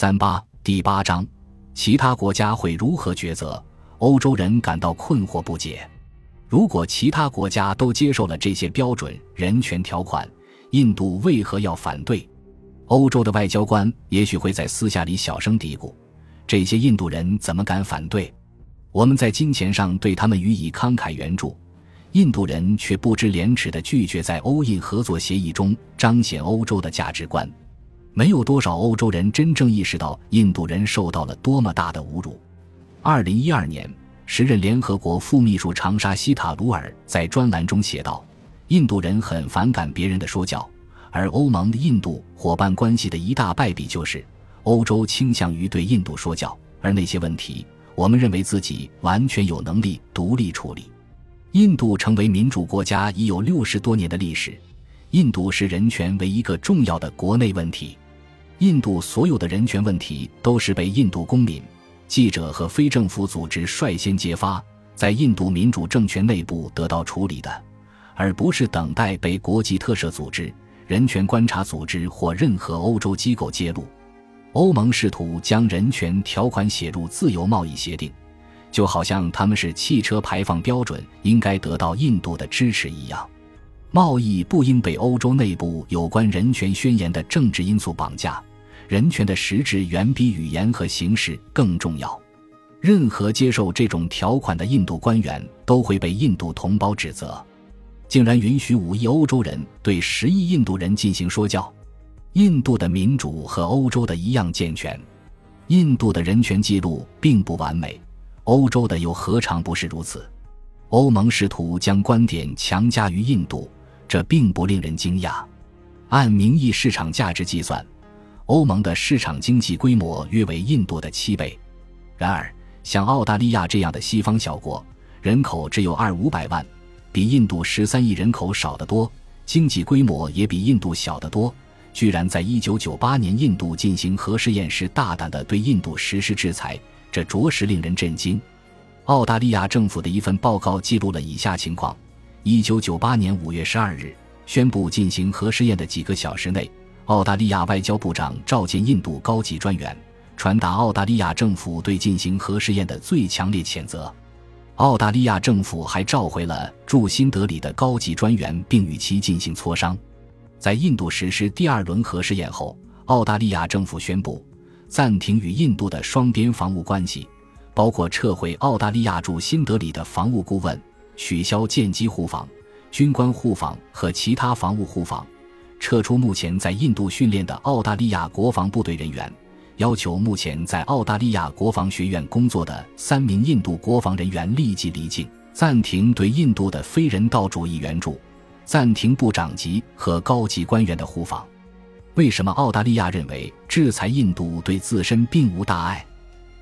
三八第八章，其他国家会如何抉择？欧洲人感到困惑不解。如果其他国家都接受了这些标准人权条款，印度为何要反对？欧洲的外交官也许会在私下里小声嘀咕：“这些印度人怎么敢反对？我们在金钱上对他们予以慷慨援助，印度人却不知廉耻地拒绝在欧印合作协议中彰显欧洲的价值观。”没有多少欧洲人真正意识到印度人受到了多么大的侮辱。二零一二年，时任联合国副秘书长沙希塔鲁尔在专栏中写道：“印度人很反感别人的说教，而欧盟的印度伙伴关系的一大败笔就是欧洲倾向于对印度说教，而那些问题，我们认为自己完全有能力独立处理。”印度成为民主国家已有六十多年的历史。印度视人权为一个重要的国内问题，印度所有的人权问题都是被印度公民、记者和非政府组织率先揭发，在印度民主政权内部得到处理的，而不是等待被国际特赦组织、人权观察组织或任何欧洲机构揭露。欧盟试图将人权条款写入自由贸易协定，就好像他们是汽车排放标准应该得到印度的支持一样。贸易不应被欧洲内部有关人权宣言的政治因素绑架，人权的实质远比语言和形式更重要。任何接受这种条款的印度官员都会被印度同胞指责，竟然允许五亿欧洲人对十亿印度人进行说教。印度的民主和欧洲的一样健全，印度的人权记录并不完美，欧洲的又何尝不是如此？欧盟试图将观点强加于印度。这并不令人惊讶。按名义市场价值计算，欧盟的市场经济规模约为印度的七倍。然而，像澳大利亚这样的西方小国，人口只有二五百万，比印度十三亿人口少得多，经济规模也比印度小得多，居然在一九九八年印度进行核试验时大胆地对印度实施制裁，这着实令人震惊。澳大利亚政府的一份报告记录了以下情况。一九九八年五月十二日，宣布进行核试验的几个小时内，澳大利亚外交部长召见印度高级专员，传达澳大利亚政府对进行核试验的最强烈谴责。澳大利亚政府还召回了驻新德里的高级专员，并与其进行磋商。在印度实施第二轮核试验后，澳大利亚政府宣布暂停与印度的双边防务关系，包括撤回澳大利亚驻新德里的防务顾问。取消舰机互访、军官互访和其他防务互访，撤出目前在印度训练的澳大利亚国防部队人员，要求目前在澳大利亚国防学院工作的三名印度国防人员立即离境，暂停对印度的非人道主义援助，暂停部长级和高级官员的互访。为什么澳大利亚认为制裁印度对自身并无大碍？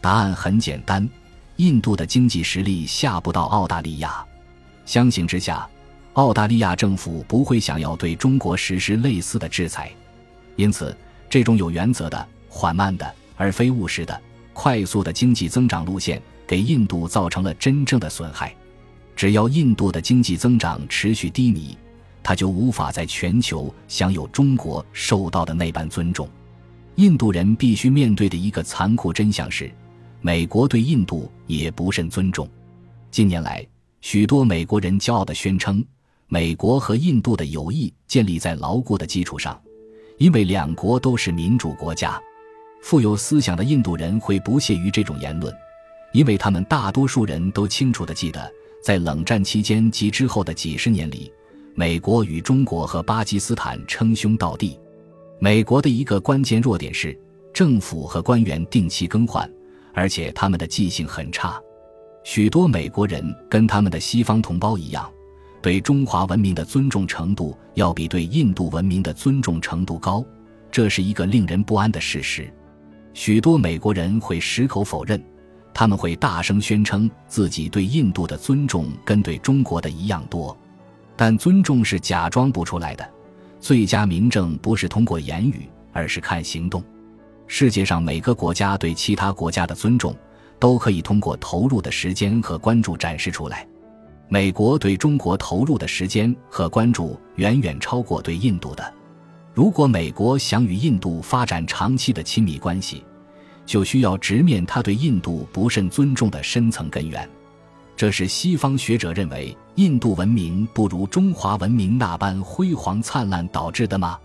答案很简单：印度的经济实力下不到澳大利亚。相形之下，澳大利亚政府不会想要对中国实施类似的制裁，因此，这种有原则的、缓慢的，而非务实的、快速的经济增长路线，给印度造成了真正的损害。只要印度的经济增长持续低迷，它就无法在全球享有中国受到的那般尊重。印度人必须面对的一个残酷真相是，美国对印度也不甚尊重。近年来。许多美国人骄傲地宣称，美国和印度的友谊建立在牢固的基础上，因为两国都是民主国家。富有思想的印度人会不屑于这种言论，因为他们大多数人都清楚地记得，在冷战期间及之后的几十年里，美国与中国和巴基斯坦称兄道弟。美国的一个关键弱点是，政府和官员定期更换，而且他们的记性很差。许多美国人跟他们的西方同胞一样，对中华文明的尊重程度要比对印度文明的尊重程度高，这是一个令人不安的事实。许多美国人会矢口否认，他们会大声宣称自己对印度的尊重跟对中国的一样多，但尊重是假装不出来的。最佳明证不是通过言语，而是看行动。世界上每个国家对其他国家的尊重。都可以通过投入的时间和关注展示出来。美国对中国投入的时间和关注远远超过对印度的。如果美国想与印度发展长期的亲密关系，就需要直面他对印度不甚尊重的深层根源。这是西方学者认为印度文明不如中华文明那般辉煌灿烂导致的吗？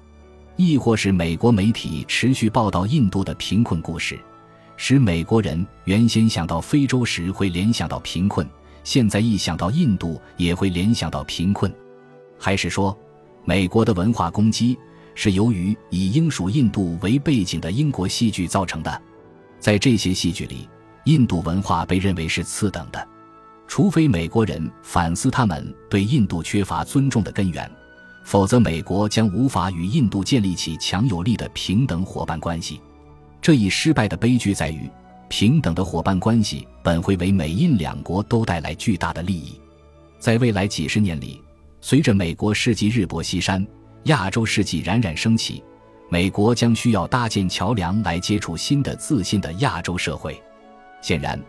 亦或是美国媒体持续报道印度的贫困故事，使美国人原先想到非洲时会联想到贫困，现在一想到印度也会联想到贫困？还是说，美国的文化攻击是由于以英属印度为背景的英国戏剧造成的？在这些戏剧里，印度文化被认为是次等的，除非美国人反思他们对印度缺乏尊重的根源。否则，美国将无法与印度建立起强有力的平等伙伴关系。这一失败的悲剧在于，平等的伙伴关系本会为美印两国都带来巨大的利益。在未来几十年里，随着美国世纪日薄西山，亚洲世纪冉冉升起，美国将需要搭建桥梁来接触新的自信的亚洲社会。显然，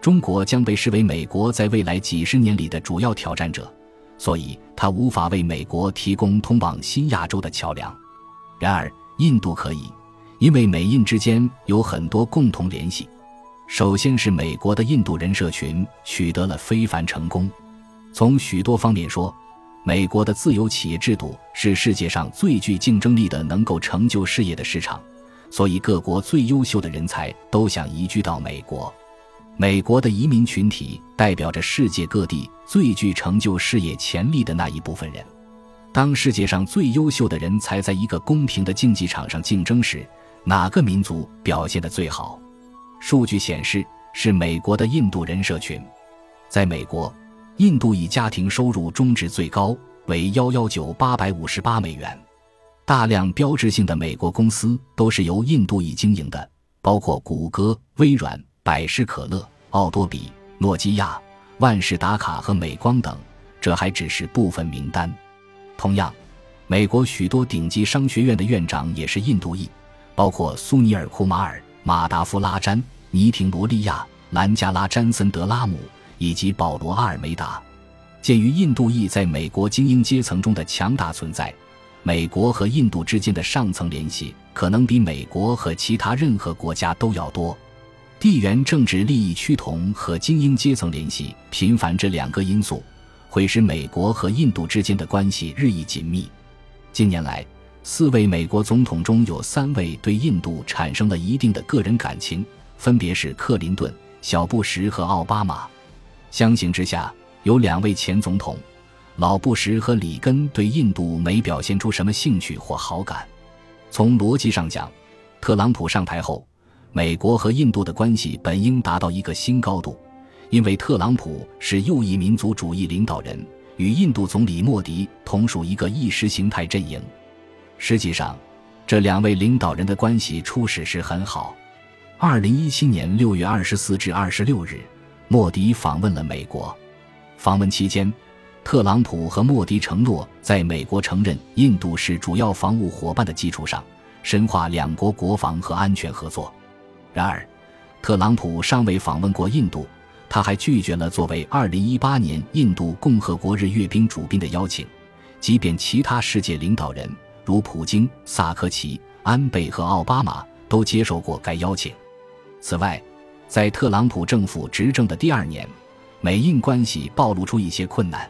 中国将被视为美国在未来几十年里的主要挑战者。所以，他无法为美国提供通往新亚洲的桥梁。然而，印度可以，因为美印之间有很多共同联系。首先是美国的印度人社群取得了非凡成功。从许多方面说，美国的自由企业制度是世界上最具竞争力的、能够成就事业的市场。所以，各国最优秀的人才都想移居到美国。美国的移民群体代表着世界各地最具成就事业潜力的那一部分人。当世界上最优秀的人才在一个公平的竞技场上竞争时，哪个民族表现得最好？数据显示，是美国的印度人社群。在美国，印度裔家庭收入中值最高为幺幺九八百五十八美元。大量标志性的美国公司都是由印度裔经营的，包括谷歌、微软。百事可乐、奥多比、诺基亚、万事达卡和美光等，这还只是部分名单。同样，美国许多顶级商学院的院长也是印度裔，包括苏尼尔·库马尔、马达夫拉詹、尼廷罗利亚、兰加拉詹森德拉姆以及保罗阿尔梅达。鉴于印度裔在美国精英阶层中的强大存在，美国和印度之间的上层联系可能比美国和其他任何国家都要多。地缘政治利益趋同和精英阶层联系频繁这两个因素，会使美国和印度之间的关系日益紧密。近年来，四位美国总统中有三位对印度产生了一定的个人感情，分别是克林顿、小布什和奥巴马。相形之下，有两位前总统，老布什和里根对印度没表现出什么兴趣或好感。从逻辑上讲，特朗普上台后。美国和印度的关系本应达到一个新高度，因为特朗普是右翼民族主义领导人，与印度总理莫迪同属一个意识形态阵营。实际上，这两位领导人的关系初始时很好。二零一七年六月二十四至二十六日，莫迪访问了美国。访问期间，特朗普和莫迪承诺，在美国承认印度是主要防务伙伴的基础上，深化两国国防和安全合作。然而，特朗普尚未访问过印度，他还拒绝了作为2018年印度共和国日阅兵主宾的邀请，即便其他世界领导人如普京、萨科齐、安倍和奥巴马都接受过该邀请。此外，在特朗普政府执政的第二年，美印关系暴露出一些困难。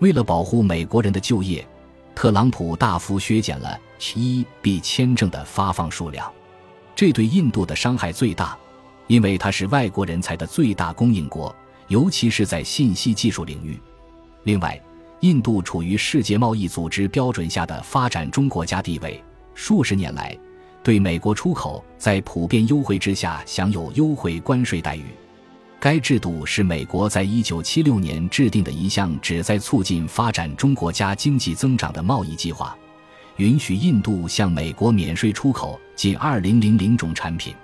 为了保护美国人的就业，特朗普大幅削减了 H-1B 签证的发放数量。这对印度的伤害最大，因为它是外国人才的最大供应国，尤其是在信息技术领域。另外，印度处于世界贸易组织标准下的发展中国家地位，数十年来对美国出口在普遍优惠之下享有优惠关税待遇。该制度是美国在一九七六年制定的一项旨在促进发展中国家经济增长的贸易计划。允许印度向美国免税出口近二零零零种产品。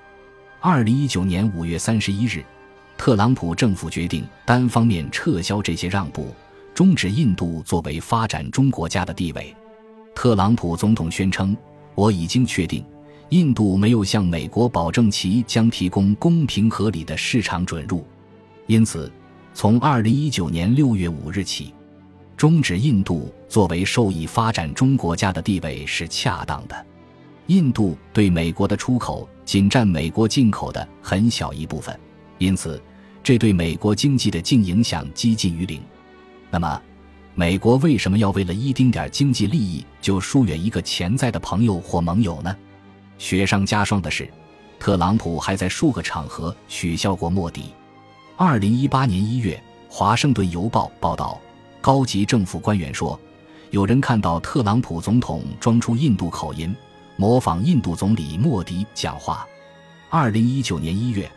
二零一九年五月三十一日，特朗普政府决定单方面撤销这些让步，终止印度作为发展中国家的地位。特朗普总统宣称：“我已经确定，印度没有向美国保证其将提供公平合理的市场准入，因此，从二零一九年六月五日起。”终止印度作为受益发展中国家的地位是恰当的。印度对美国的出口仅占美国进口的很小一部分，因此这对美国经济的净影响几近于零。那么，美国为什么要为了一丁点经济利益就疏远一个潜在的朋友或盟友呢？雪上加霜的是，特朗普还在数个场合取笑过莫迪。二零一八年一月，《华盛顿邮报》报道，高级政府官员说，有人看到特朗普总统装出印度口音，模仿印度总理莫迪讲话。二零一九年一月，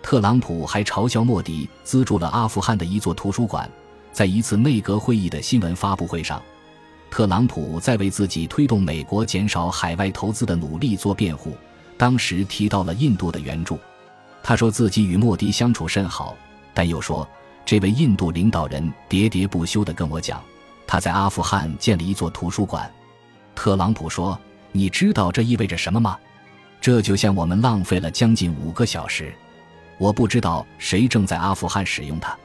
特朗普还嘲笑莫迪资助了阿富汗的一座图书馆。在一次内阁会议的新闻发布会上，特朗普在为自己推动美国减少海外投资的努力做辩护。当时提到了印度的援助，他说自己与莫迪相处甚好，但又说这位印度领导人喋喋不休地跟我讲，他在阿富汗建了一座图书馆。特朗普说：“你知道这意味着什么吗？这就像我们浪费了将近五个小时。我不知道谁正在阿富汗使用它。”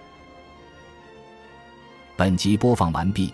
本集播放完毕，